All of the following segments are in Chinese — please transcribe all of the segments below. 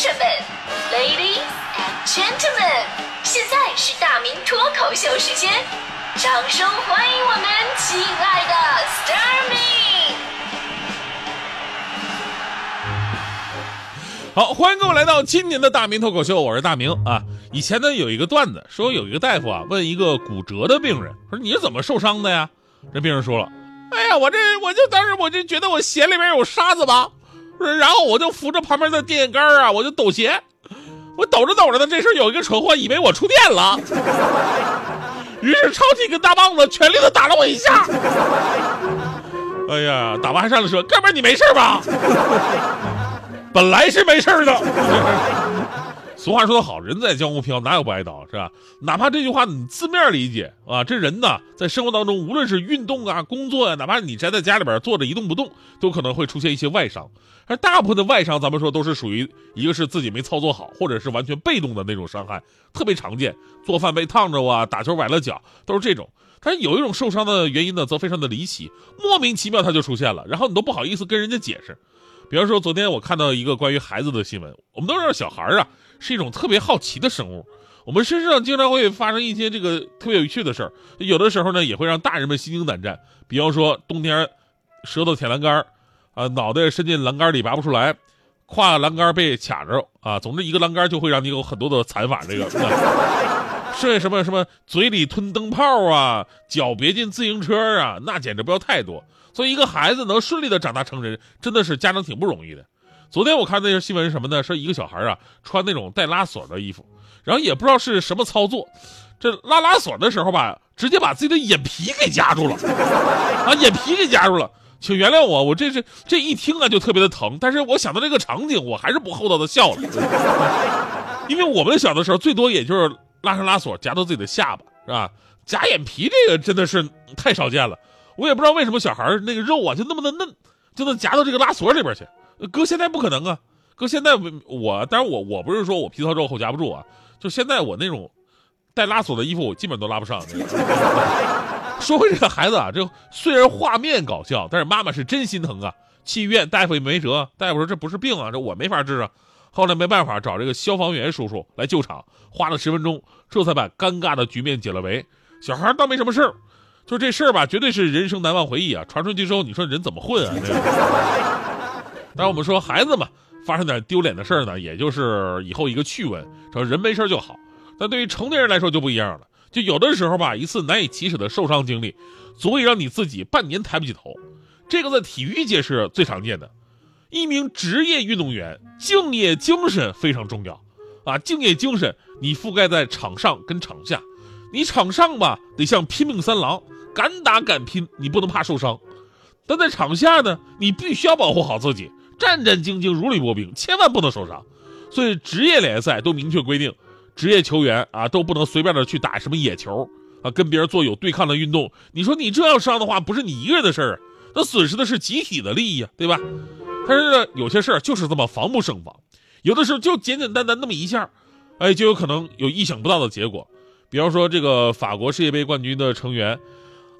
生们，Ladies and Gentlemen，现在是大明脱口秀时间，掌声欢迎我们亲爱的 s t a r m y 好，欢迎各位来到今年的大明脱口秀，我是大明啊。以前呢有一个段子，说有一个大夫啊问一个骨折的病人，说你是怎么受伤的呀？这病人说了，哎呀，我这我就当时我就觉得我鞋里面有沙子吧，然后我就扶着旁边的电线杆啊，我就抖鞋，我抖着抖着呢，这时候有一个蠢货以为我触电了，于是抄起一根大棒子，全力的打了我一下。哎呀，打完还上来说，哥们儿你没事吧？本来是没事儿的。俗话说得好，人在江湖飘，哪有不挨刀，是吧？哪怕这句话你字面理解啊，这人呢，在生活当中，无论是运动啊、工作呀、哪怕你宅在家里边坐着一动不动，都可能会出现一些外伤。而大部分的外伤，咱们说都是属于一个是自己没操作好，或者是完全被动的那种伤害，特别常见。做饭被烫着啊，打球崴了脚，都是这种。但是有一种受伤的原因呢，则非常的离奇，莫名其妙它就出现了，然后你都不好意思跟人家解释。比方说，昨天我看到一个关于孩子的新闻，我们都知道小孩啊是一种特别好奇的生物，我们身上经常会发生一些这个特别有趣的事儿，有的时候呢也会让大人们心惊胆战。比方说冬天舌头舔栏杆啊，脑袋伸进栏杆里拔不出来，跨栏杆被卡着啊，总之一个栏杆就会让你有很多的惨法。这个，是什么什么嘴里吞灯泡啊，脚别进自行车啊，那简直不要太多。所以，一个孩子能顺利的长大成人，真的是家长挺不容易的。昨天我看那个新闻什么呢？说一个小孩啊，穿那种带拉锁的衣服，然后也不知道是什么操作，这拉拉锁的时候吧，直接把自己的眼皮给夹住了，啊，眼皮给夹住了。请原谅我，我这是这一听啊就特别的疼。但是我想到这个场景，我还是不厚道的笑了，因为我们小的时候最多也就是拉上拉锁夹到自己的下巴，是吧？夹眼皮这个真的是太少见了。我也不知道为什么小孩那个肉啊就那么的嫩，就能夹到这个拉锁里边去。搁现在不可能啊，搁现在我，当然我我不是说我皮糙肉厚夹不住啊，就现在我那种带拉锁的衣服，我基本都拉不上。说回这个孩子啊，这虽然画面搞笑，但是妈妈是真心疼啊。去医院，大夫也没辙，大夫说这不是病啊，这我没法治啊。后来没办法，找这个消防员叔叔来救场，花了十分钟，这才把尴尬的局面解了围。小孩倒没什么事儿。就这事儿吧，绝对是人生难忘回忆啊！传出去之后，你说人怎么混啊？这个。当然，我们说孩子嘛，发生点丢脸的事儿呢，也就是以后一个趣闻，只要人没事就好。但对于成年人来说就不一样了，就有的时候吧，一次难以启齿的受伤经历，足以让你自己半年抬不起头。这个在体育界是最常见的。一名职业运动员敬业精神非常重要啊！敬业精神，你覆盖在场上跟场下。你场上吧，得像拼命三郎，敢打敢拼，你不能怕受伤；但在场下呢，你必须要保护好自己，战战兢兢，如履薄冰，千万不能受伤。所以职业联赛都明确规定，职业球员啊都不能随便的去打什么野球啊，跟别人做有对抗的运动。你说你这样伤的话，不是你一个人的事儿，那损失的是集体的利益啊，对吧？但是呢，有些事儿就是这么防不胜防，有的时候就简简单单那么一下，哎，就有可能有意想不到的结果。比方说，这个法国世界杯冠军的成员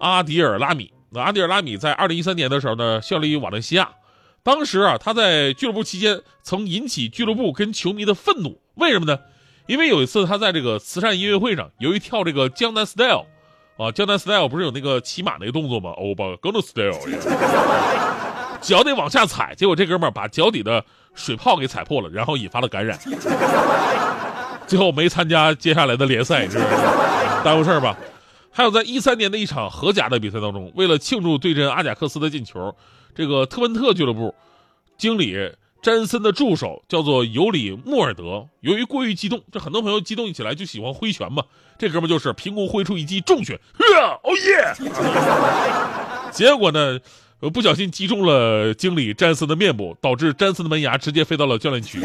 阿迪尔拉米，那阿迪尔拉米在二零一三年的时候呢，效力于瓦伦西亚。当时啊，他在俱乐部期间曾引起俱乐部跟球迷的愤怒。为什么呢？因为有一次他在这个慈善音乐会上，由于跳这个江南 style，啊，江南 style 不是有那个骑马那个动作吗？欧巴江南 style，脚得往下踩，结果这哥们儿把脚底的水泡给踩破了，然后引发了感染。最后没参加接下来的联赛，是耽误事儿吧？还有在一三年的一场荷甲的比赛当中，为了庆祝对阵阿贾克斯的进球，这个特文特俱乐部经理詹森的助手叫做尤里穆尔德，由于过于激动，这很多朋友激动起来就喜欢挥拳嘛，这哥们儿就是凭空挥出一记重拳，哦耶！结果呢，不小心击中了经理詹森的面部，导致詹森的门牙直接飞到了教练区。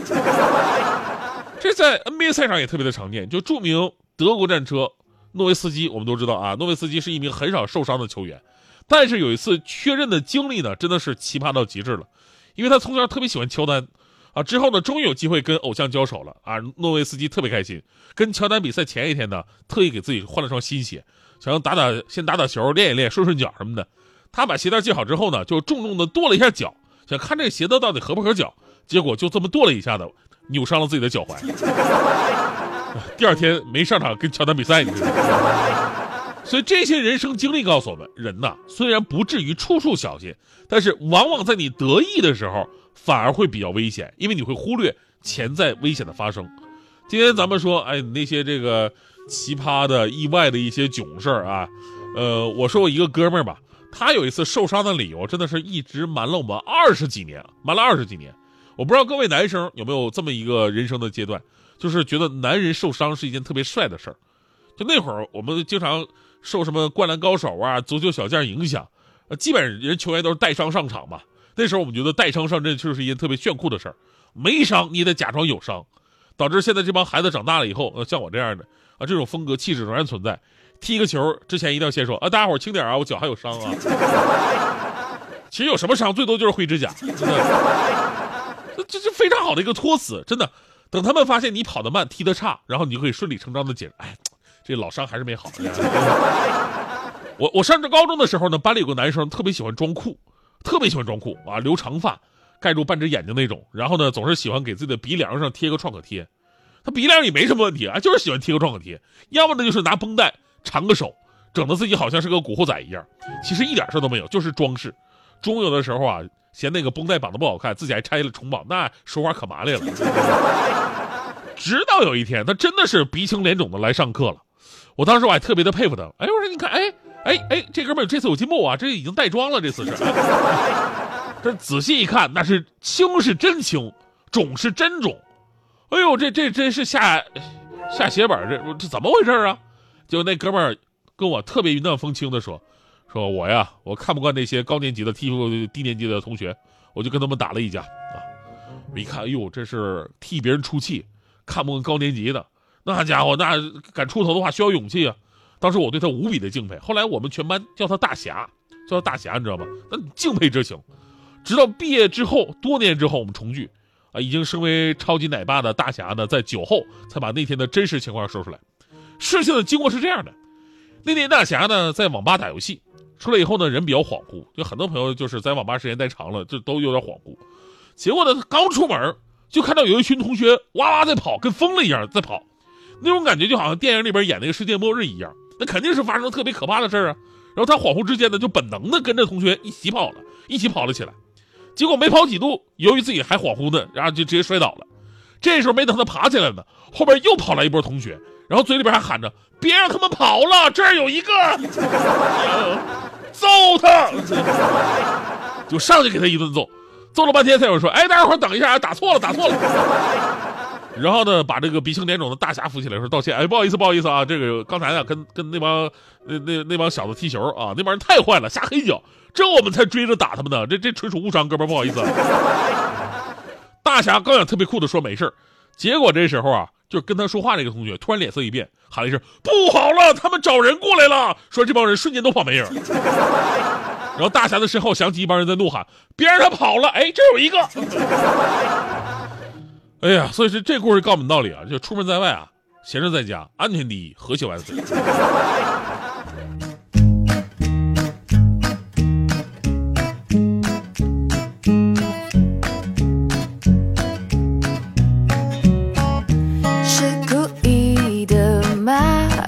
这在 NBA 赛场也特别的常见，就著名德国战车诺维斯基，我们都知道啊，诺维斯基是一名很少受伤的球员，但是有一次确认的经历呢，真的是奇葩到极致了，因为他从小特别喜欢乔丹，啊，之后呢，终于有机会跟偶像交手了啊，诺维斯基特别开心，跟乔丹比赛前一天呢，特意给自己换了双新鞋，想要打打先打打球，练一练，顺顺脚什么的。他把鞋带系好之后呢，就重重的跺了一下脚，想看这个鞋子到底合不合脚。结果就这么跺了一下子，扭伤了自己的脚踝。第二天没上场跟乔丹比赛，你知道吗？所以这些人生经历告诉我们，人呐虽然不至于处处小心，但是往往在你得意的时候反而会比较危险，因为你会忽略潜在危险的发生。今天咱们说，哎，那些这个奇葩的、意外的一些囧事儿啊，呃，我说我一个哥们儿吧，他有一次受伤的理由真的是一直瞒了我们二十几年，瞒了二十几年。我不知道各位男生有没有这么一个人生的阶段，就是觉得男人受伤是一件特别帅的事儿。就那会儿，我们经常。受什么灌篮高手啊、足球小将影响，呃，基本上人球员都是带伤上场嘛。那时候我们觉得带伤上阵就是一件特别炫酷的事儿，没伤你得假装有伤，导致现在这帮孩子长大了以后，呃，像我这样的啊，这种风格气质仍然存在。踢个球之前一定要先说啊，大家伙轻点啊，我脚还有伤啊。其实有什么伤，最多就是灰指甲，真的，这这非常好的一个托词，真的。等他们发现你跑得慢、踢得差，然后你就可以顺理成章的解释，哎。这老伤还是没好。我我上这高中的时候呢，班里有个男生特别喜欢装酷，特别喜欢装酷啊，留长发，盖住半只眼睛那种。然后呢，总是喜欢给自己的鼻梁上贴个创可贴。他鼻梁也没什么问题啊，就是喜欢贴个创可贴。要么呢就是拿绷带缠个手，整的自己好像是个古惑仔一样。其实一点事都没有，就是装饰。中午的时候啊，嫌那个绷带绑的不好看，自己还拆了重绑，那说话可麻利了。直到有一天，他真的是鼻青脸肿的来上课了。我当时我还特别的佩服他，哎，我说你看，哎哎哎，这哥们儿这次有进步啊，这已经带妆了，这次是。这仔细一看，那是青是真青，肿是真肿，哎呦，这这真是下下血本，这这怎么回事啊？就那哥们儿跟我特别云淡风轻的说，说我呀，我看不惯那些高年级的欺负低年级的同学，我就跟他们打了一架啊。我一看，哎呦，这是替别人出气，看不惯高年级的。那家伙，那敢出头的话需要勇气啊！当时我对他无比的敬佩。后来我们全班叫他大侠，叫他大侠，你知道吗？那敬佩之情。直到毕业之后，多年之后我们重聚，啊，已经身为超级奶爸的大侠呢，在酒后才把那天的真实情况说出来。事情的经过是这样的：那天大侠呢在网吧打游戏，出来以后呢人比较恍惚，就很多朋友就是在网吧时间待长了，就都有点恍惚。结果呢刚出门就看到有一群同学哇哇在跑，跟疯了一样在跑。那种感觉就好像电影里边演那个世界末日一样，那肯定是发生特别可怕的事儿啊。然后他恍惚之间呢，就本能的跟着同学一起跑了，一起跑了起来。结果没跑几步，由于自己还恍惚呢，然后就直接摔倒了。这时候没等他爬起来呢，后边又跑来一波同学，然后嘴里边还喊着：“别让他们跑了，这儿有一个，揍他！”就上去给他一顿揍，揍了半天才有人说：“哎，大家伙等一下，打错了，打错了。”然后呢，把这个鼻青脸肿的大侠扶起来，说道歉。哎，不好意思，不好意思啊，这个刚才呢，跟跟那帮那那那帮小子踢球啊，那帮人太坏了，下黑脚，这我们才追着打他们呢。这这纯属误伤，哥们不好意思。大侠刚想特别酷的说没事结果这时候啊，就跟他说话那个同学突然脸色一变，喊了一声不好了，他们找人过来了。说这帮人瞬间都跑没影。然后大侠的身后响起一帮人在怒喊，别让他跑了。哎，这有一个。哎呀，所以说这故事告诉我们道理啊，就出门在外啊，闲着在家，安全第一，和谐万岁。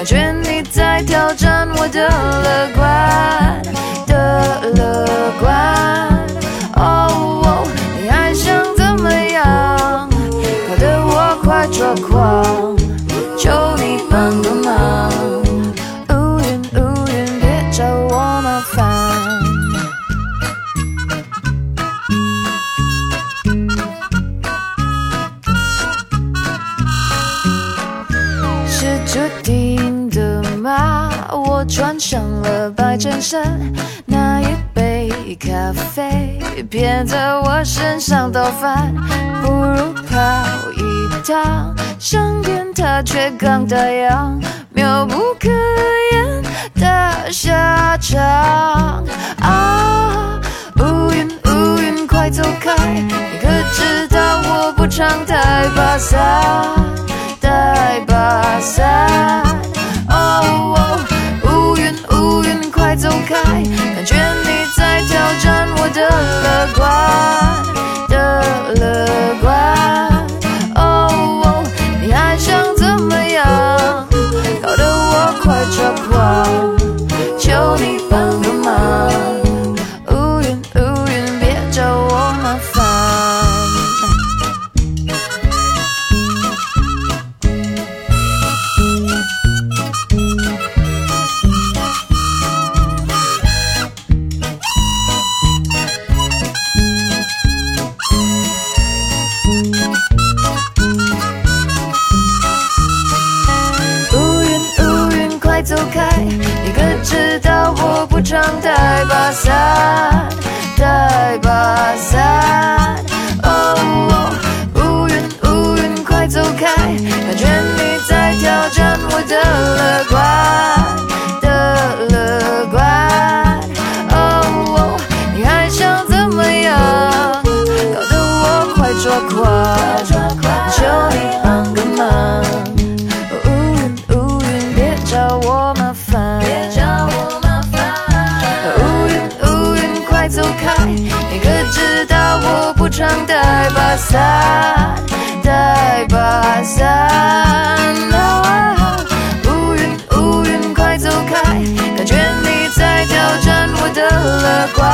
感觉你在挑战我的乐观。那一杯咖啡，偏在我身上倒翻，不如跑一趟，上天它却刚打烊，妙不可言的下场啊！乌云乌云快走开，你可知道我不常带把伞，快走开！你可知道我不常带把伞，带把伞。哦，乌云乌云快走开！感觉你在挑战我的乐观的乐观。哦，你还想怎么样？搞得我快抓狂，上带把伞，带把伞。啊乌云乌云，快走开！感觉你在挑战我的乐观